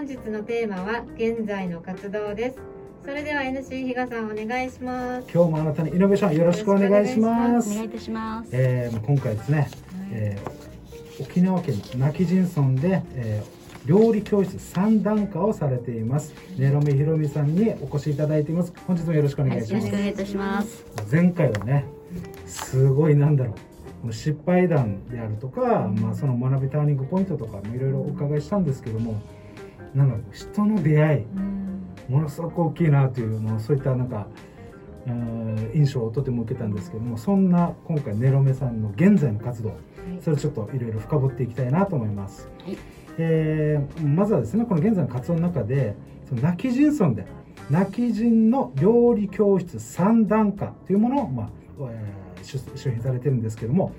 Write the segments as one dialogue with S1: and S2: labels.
S1: 本日のテーマは現在の活動です。それでは NC 比嘉さんお願いします。
S2: 今日もあなたにイノベーションよろしくお願いします。
S3: お願いいたします。
S2: えー今回ですね、えー沖縄県今帰仁村で、えー料理教室3段階をされています。ねろみひろみさんにお越しいただいています。本日もよろしくお願
S3: はいい、
S2: します、
S3: よろしくお願いいたします。
S2: 前回はねすごいなんだろう。失敗談であるとか、まあ、その学びターニングポイントとかもいろいろお伺いしたんですけどもなんだろう人の出会いものすごく大きいなというもうそういったなんかうん印象をとても受けたんですけどもそんな今回ネロメさんの現在の活動それをちょっといろいろ深掘っていきたいなと思います。
S3: はい
S2: えーまずはですねこの現在の活動の中でその泣き人村で泣き人の料理教室3段階というものを、まあえー出出品されてるんですけども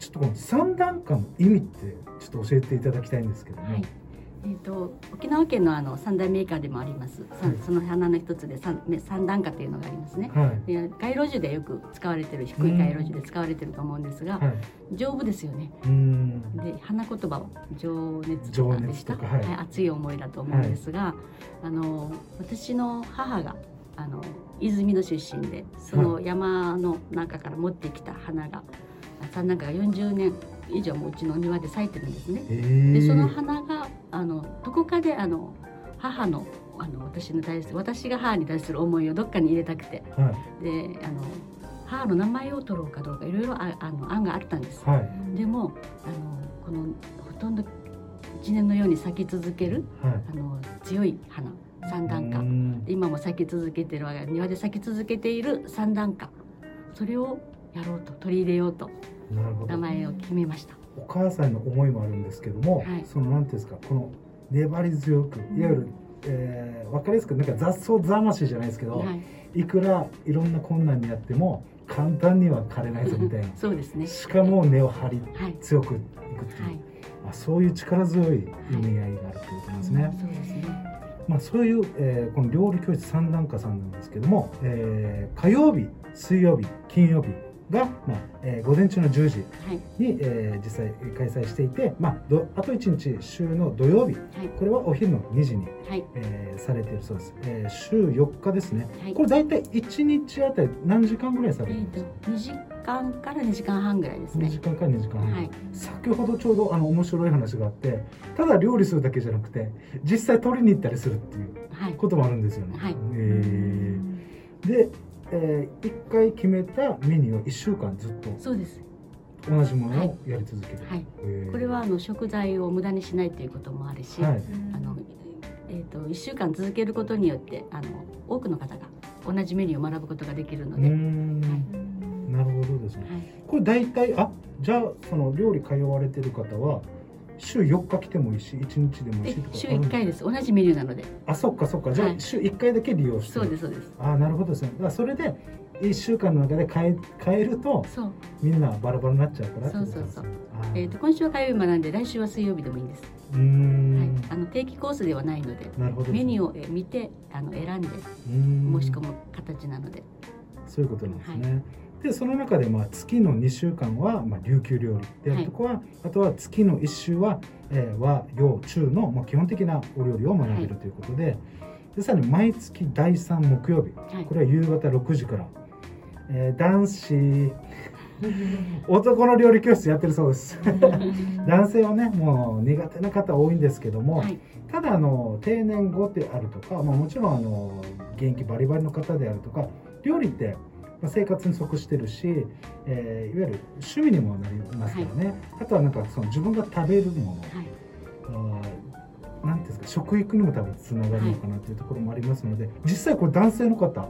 S2: ちょっとこの3段階の意味ってちょっと教えていただきたいんですけども、
S3: はい。えっ、と沖縄県のあの三大メーカーでもあります。さ
S2: はい
S3: その花の一つで三ね三段化というのがありますね。
S2: はい
S3: で街路樹でよく使われてる低い街路樹で使われてると思うんですが、
S2: はい
S3: 丈夫ですよね。で花言葉は情熱と
S2: 情
S3: かでした。
S2: はい
S3: 熱い思いだと思うんですが、あの私の母があの泉の出身でその山の中から持ってきた花が、三段階が40年以上もうちの庭で咲いてるんですね。
S2: えー
S3: でその花があのどこかであの母のあの私に対する私が母に対する思いをどっかに入れたくて。
S2: はい。
S3: であの母の名前を取ろうかどうかいろいろああの案があったんです。
S2: はい。
S3: でもあのこのほとんど一年のように咲き続ける
S2: はい。
S3: あの強い花三段花。
S2: ん。
S3: 今も咲き続けてるわけ庭で咲き続けている三段花。それをやろうと取り入れようと名前を決めました。
S2: お母さんの思いもあるんですけども、
S3: はい。
S2: そのなんていうんですかこの粘り強くいわゆる、えー、分かりやすくなんか雑草魂じゃないですけど、
S3: はい、
S2: い、くらいろんな困難にあっても簡単には枯れないぞみたいな。
S3: そうですね。
S2: しかも根を張り
S3: はい。
S2: 強くいくっていう、
S3: はい、
S2: あそういう力強い意味合いがあるということなんですね。
S3: そうですね。
S2: まあ、そういう、えーこの料理教室三段階さんなんですけども、えー火曜日水曜日金曜日が、まあえー午前中の10時
S3: はい、
S2: に、えー実際開催していて、まあ、どあと1日週の土曜日
S3: はい、
S2: これはお昼の2時に、
S3: はい、
S2: えーされているそうです、えー週4日ですね。
S3: はい。
S2: こ。れ大体1日あたり何時間ぐらいされるんですか、
S3: と二時間から二時間半ぐらいです
S2: 2
S3: ね
S2: 時。間から2時間半、
S3: はい、
S2: 先ほどちょうどあの面白い話があってただ料理するだけじゃなくて実際取りに行ったりするっていう
S3: はい、
S2: こともあるんですよね、
S3: はい。
S2: えー。で、え1回決めたメニューを1週間ずっと
S3: そうです。
S2: 同じものをやり続ける、
S3: はい、
S2: えー。
S3: これはあの食材を無駄にしないということもあるし、
S2: はい。
S3: あのえっ、と一週間続けることによってあの多くの方が同じメニューを学ぶことができるので、
S2: うーん。なるほどですね。
S3: はい、
S2: これ大体あじゃあその料理通われてる方は週4日来てもいいし1日でもいいし
S3: で
S2: とか
S3: 週一回です。同じメニューなので、
S2: あそっかそっか。じゃあ
S3: はい。
S2: 週1回だけ利用して
S3: そうですそうです。
S2: あなるほどですね。だからそれで1週間の中で変え変えると
S3: そう、
S2: みんなバラバラになっちゃうから
S3: そうそうそう。えっ、と今週は火曜日学んで来週は水曜日でもいいんです。
S2: うーん、
S3: はい、あの定期コースではないので、
S2: なるほどね。
S3: メニューをえ見てあの選んで
S2: うーん。
S3: 申し込む形なので、
S2: そういうことなんですね。でその中でまあ月の2週間はまあ琉球料理であるとこは、あとは月の1週は、えー和洋中のまあ基本的なお料理を学べるということで,、でさらに毎月第3木曜日
S3: はい。
S2: これは夕方6時から、えー男子男の料理教室やってるそうです。男性はねもう苦手な方多いんですけども、
S3: はい、
S2: ただあの定年後であるとか、まあ、もちろんあの現役バリバリの方であるとか料理ってまあ生活に即してるし、えーいわゆる趣味にもなりますからね、あとはなんかその自分が食べるもの、
S3: はい、
S2: なんていうんですか食育にも多分つながるのかなというところもありますので、実際これ男性の方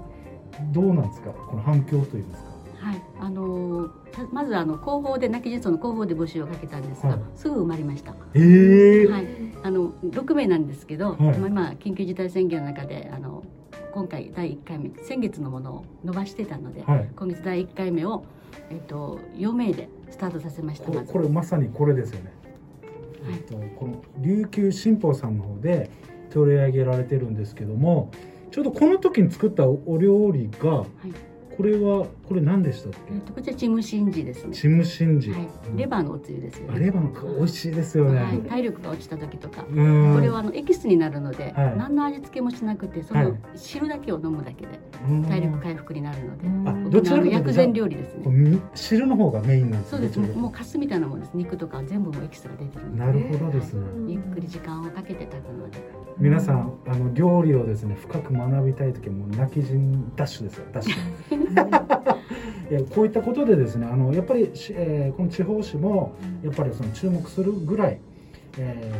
S2: どうなんですかこの反響といいますか？
S3: はい、あのーたまずあの広報で泣き人村の広報で募集をかけたんですが、
S2: はい。
S3: すぐ埋まりました。
S2: えー。
S3: はい、あの6名なんですけど、
S2: はい。
S3: まあ今緊急事態宣言の中であの今回第1回目先月のものを伸ばしてたので、
S2: はい。
S3: 今月第1回目を、えっと、4名でスタートさせました。
S2: これ
S3: ま
S2: さにこれですよね。
S3: はい。
S2: えっと、この琉球新報さんの方で取り上げられてるんですけどもちょうどこの時に作ったおお料理が
S3: はい、
S2: これはこれ何でしたっけ？
S3: えっとこちらチムシンジですね。
S2: チムシンジ、
S3: はい、レバーのおつゆですよ
S2: あ
S3: ね。
S2: レバーの美味しいですよね、
S3: はい、体力が落ちた時とか。
S2: うん。
S3: これはあのエキスになるので、
S2: はい。
S3: 何の味付けもしなくてそ
S2: はい。
S3: の汁だけを飲むだけで
S2: うん。
S3: 体力回復になるので、
S2: あ
S1: うん
S2: どちらかというと
S3: 薬膳料理ですね。
S2: み汁の方がメインなんです
S3: そうです。もうカスみたいなもんです。肉とか全部もうエキスが出てる
S2: なるほどですね、
S3: ゆっくり時間をかけて炊くので。
S2: 皆さんあの料理をですね深く学びたい時はもう泣き人ダッシュですよダッシュ いやこういったことでですねあのやっぱりし、えーこの地方紙もやっぱりその注目するぐらい、え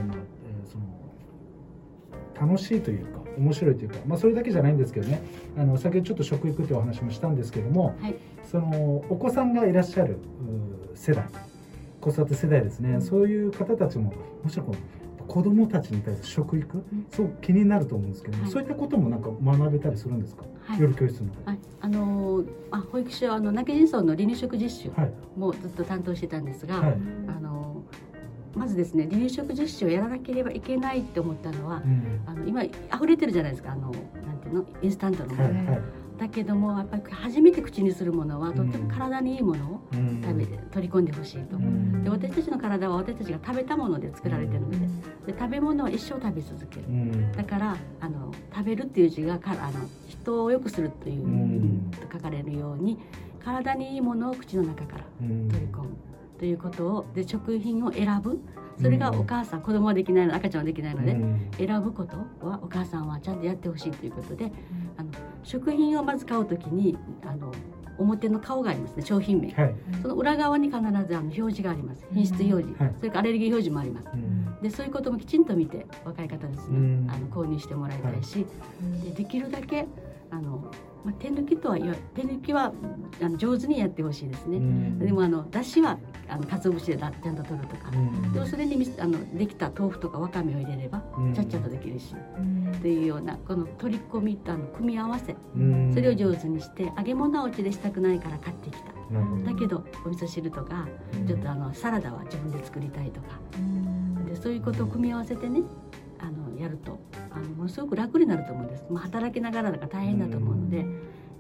S2: その楽しいというか面白いというか、まあ、それだけじゃないんですけどねあの先ほどちょっと食育というお話もしたんですけども、
S3: はい。
S2: そのお子さんがいらっしゃる世代子育て世代ですねそういう方たちももちろん子供たちに対する食育？すごく気になると思うんですけども、
S3: はい。
S2: そういったこともなんか学べたりするんですか、
S3: はい。
S2: 夜教室の
S3: はい、あのーあ保育所あの泣き人村の離乳食実習
S2: はい。
S3: もずっと担当してたんですが、
S2: はい。
S3: あのーまずですね離乳食実習をやらなければいけないって思ったのは
S2: うん。
S3: あの今溢れてるじゃないですかあのなんていうの？インスタントのもの、
S2: はいはい
S3: だけどもやっぱり初めて口にするものはとっても体にいいものを
S2: うん。
S3: 食べて取り込んでほしいと。
S2: ん。
S3: で私たちの体は私たちが食べたもので作られてるのでで食べ物は一生食べ続ける。
S2: うん。
S3: だからあの食べるっていう字がかあの人を良くするという、
S2: うん。
S3: と書かれるように体にいいものを口の中から
S2: うん。
S3: 取り込むということをで食品を選ぶ。それがお母さん子供はできないの赤ちゃんはできないので、
S2: うん。
S3: 選ぶことはお母さんはちゃんとやってほしいということであの食品をまず買うときにあの表の顔がありますね商品名。
S2: はい。
S3: その裏側に必ずあの表示があります。品質表示、
S2: はい。
S3: それからアレルギー表示もあります。
S2: うん。
S3: でそういうこともきちんと見て若い方ですね、
S2: うん。
S3: あの購入してもらいたいし、でできるだけあの、まあ、手抜きとは言わ手抜きはあの上手にやってほしいですね、
S2: うん。
S3: でもあのだしはあの鰹節でだちゃんと取るとか、
S2: うん。
S3: でもそれにみあのできた豆腐とかわかめを入れれば、
S2: うん。
S3: ちゃっちゃとできるし。っていうようなこの取り込みとあの組み合わせ。
S2: うん。
S3: それを上手にして揚げ物はお家でしたくないから買ってきた。だけどお味噌汁とか
S2: うん。
S3: ちょっとあのサラダは自分で作りたいとか。でそういうことを組み合わせてねやるとあのものすごく楽になると思うんです、まあ、働きながらだから大変だと思うので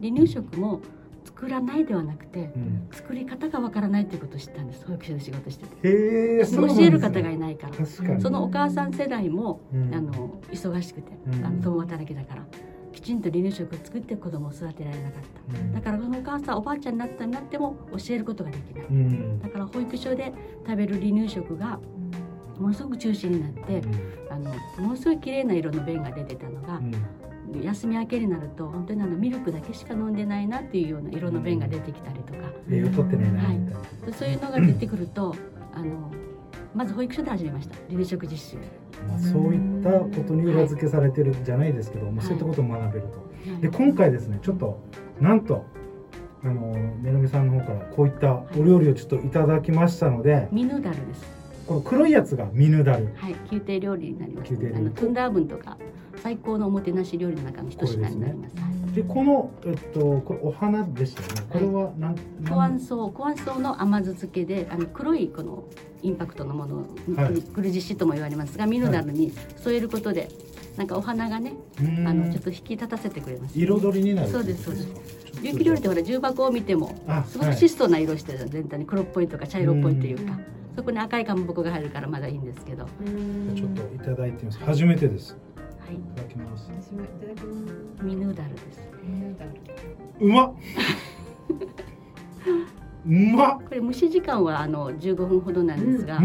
S3: 離乳食も作らないではなくて
S2: うん。
S3: 作り方がわからないということを知ったんです。保育所で仕事してて。教える方がいないから。
S2: 確かに。
S3: そのお母さん世代も、
S2: うん。
S3: あの忙しくて、
S2: うん。
S3: あの共働きだからきちんと離乳食を作って子供を育てられなかった、
S2: うん。
S3: だからそのお母さんおばあちゃんになったになっても教えることができない、
S2: うん。
S3: だから保育所で食べる離乳食がものすごく中心になって、あのものすごい綺麗な色の便が出てたのが
S2: う、ん。
S3: 休み明けになると本当にあのミルクだけしか飲んでないなっていうような色の便が出てきたりとか、
S2: 栄養取ってねえな
S3: はいそういうのが出てくると、あのまず保育所で始めました。離乳食実習。
S2: まあ、そういったことに裏付けされてるじゃないですけど、まあ、そういったことを学べると。で今回ですねちょっとなんとあのめのみさんの方からこういったお料理をちょっといただきましたので、
S3: ミヌダルです。
S2: この黒いやつがミヌダル
S3: はい、宮廷料理になります、
S2: 宮廷料理。
S3: あのトゥンダーブンとか最高のおもてなし料理の中の一品になります。
S2: でこの、えっと、これお花でしたよね。これはなん、
S3: コアンソウ、コアンソウの甘酢漬けで、あの黒いこのインパクトのものを、
S2: はい。
S3: クルジシとも言われますが、ミヌダルに添えることで、なんかお花がね、
S2: うん。
S3: あのちょっと引き立たせてくれます。
S2: 彩りになる
S3: そうですそうです。
S2: す
S3: 琉球料理ってほら重箱を見ても
S2: あ
S3: すごく質素な色してる、全体に黒っぽいとか茶色っぽいというか、そこに赤いかまぼこが入るからまだいいんですけど、は
S2: ちょっといただいてみます。初めてです。
S3: い、
S2: いただきます。
S1: 私もいただきます。
S3: ミヌダルです。
S2: うまっ。うまっ。
S3: これ蒸し時間はあの15分ほどなんですが、
S2: うー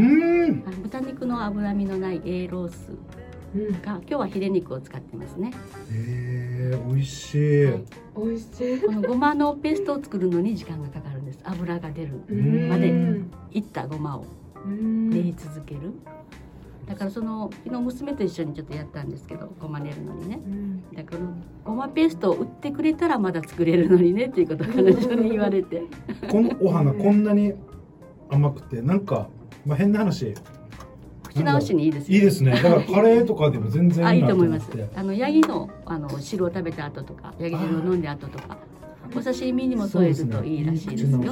S2: ん
S3: 豚肉の脂身のない A ロース
S1: うん。
S3: が今日はヒレ肉を使ってますね。
S2: えー、美味しい、
S3: はい。
S1: 美味しい。
S3: このごまのペーストを作るのに時間がかかるんです。油が出る
S2: ん。
S3: まで
S1: うん
S3: いったごまを。
S1: うん
S3: 練り続ける。だからその昨日娘と一緒にちょっとやったんですけど、ごま練るのにね。
S1: うん
S3: だからごまペーストを売ってくれたらまだ作れるのにねっていうことを彼女に言われて。
S2: このお花こんなに甘くてなんか、まあ、変な話
S3: 口直しにいいですよ
S2: いいですねだからカレーとかでも全然
S3: あいい
S2: な
S3: と思います。あのヤギのあの汁を食べた後とか、ヤギ汁を飲んだ後とか、お刺身にも添えるといいらしいですよ。
S2: ねね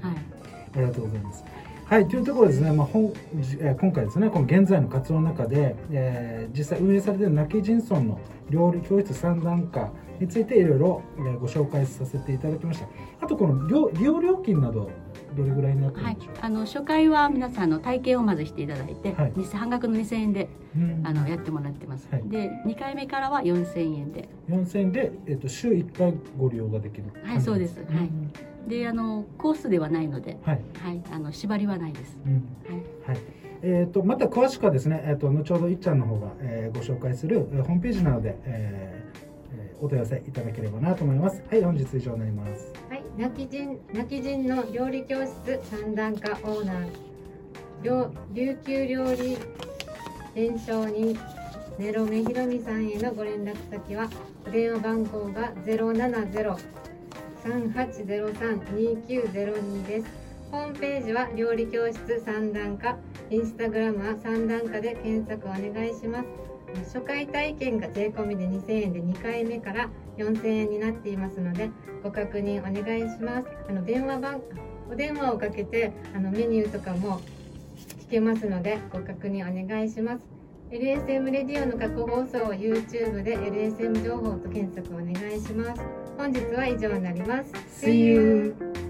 S3: はい。
S2: ありがとうございますはい、というところですね、まあ本えー今回ですね、この現在の活動の中で、えー実際運営されているナキジンソンの料理教室3段階についていろいろえーご紹介させていただきました。あと、この料利用料金など、どれぐらいになってる
S3: はい
S2: んでしょう、
S3: あの初回は皆さんあの体験をまずしていただいて、
S2: はい。
S3: に半額の2000円で
S2: うん。
S3: あのやってもらってます、
S2: はい。
S3: で2回目からは4000円で。
S2: 4000円で、えっと週1回ご利用ができる
S3: はいそうです。
S2: ん
S3: はいであのコースではないので、
S2: はい、
S3: はい、あの縛りはないです、
S2: うん。
S3: はい、
S2: はい。えー、とまた詳しくはですね、えー、と後ほどいっちゃんの方が、えーご紹介する、えーホームページなどで、えーえーお問い合わせいただければなと思います。はい、本日以上になります。
S1: はい、泣き人泣き人の料理教室三段化オーナー。料琉球料理伝承人ネロメヒロミさんへのご連絡先はお電話番号が070-3803-2902です。ホームページは料理教室三段化インスタグラムは三段化で検索お願いします。初回体験が税込みで2000円で2回目から4000円になっていますのでご確認お願いします。あの電話番お電話をかけてあのメニューとかも聞けますのでご確認お願いします。LSM レディオの過去放送を YouTube で LSM 情報と検索お願いします本日は以上になります
S2: See you!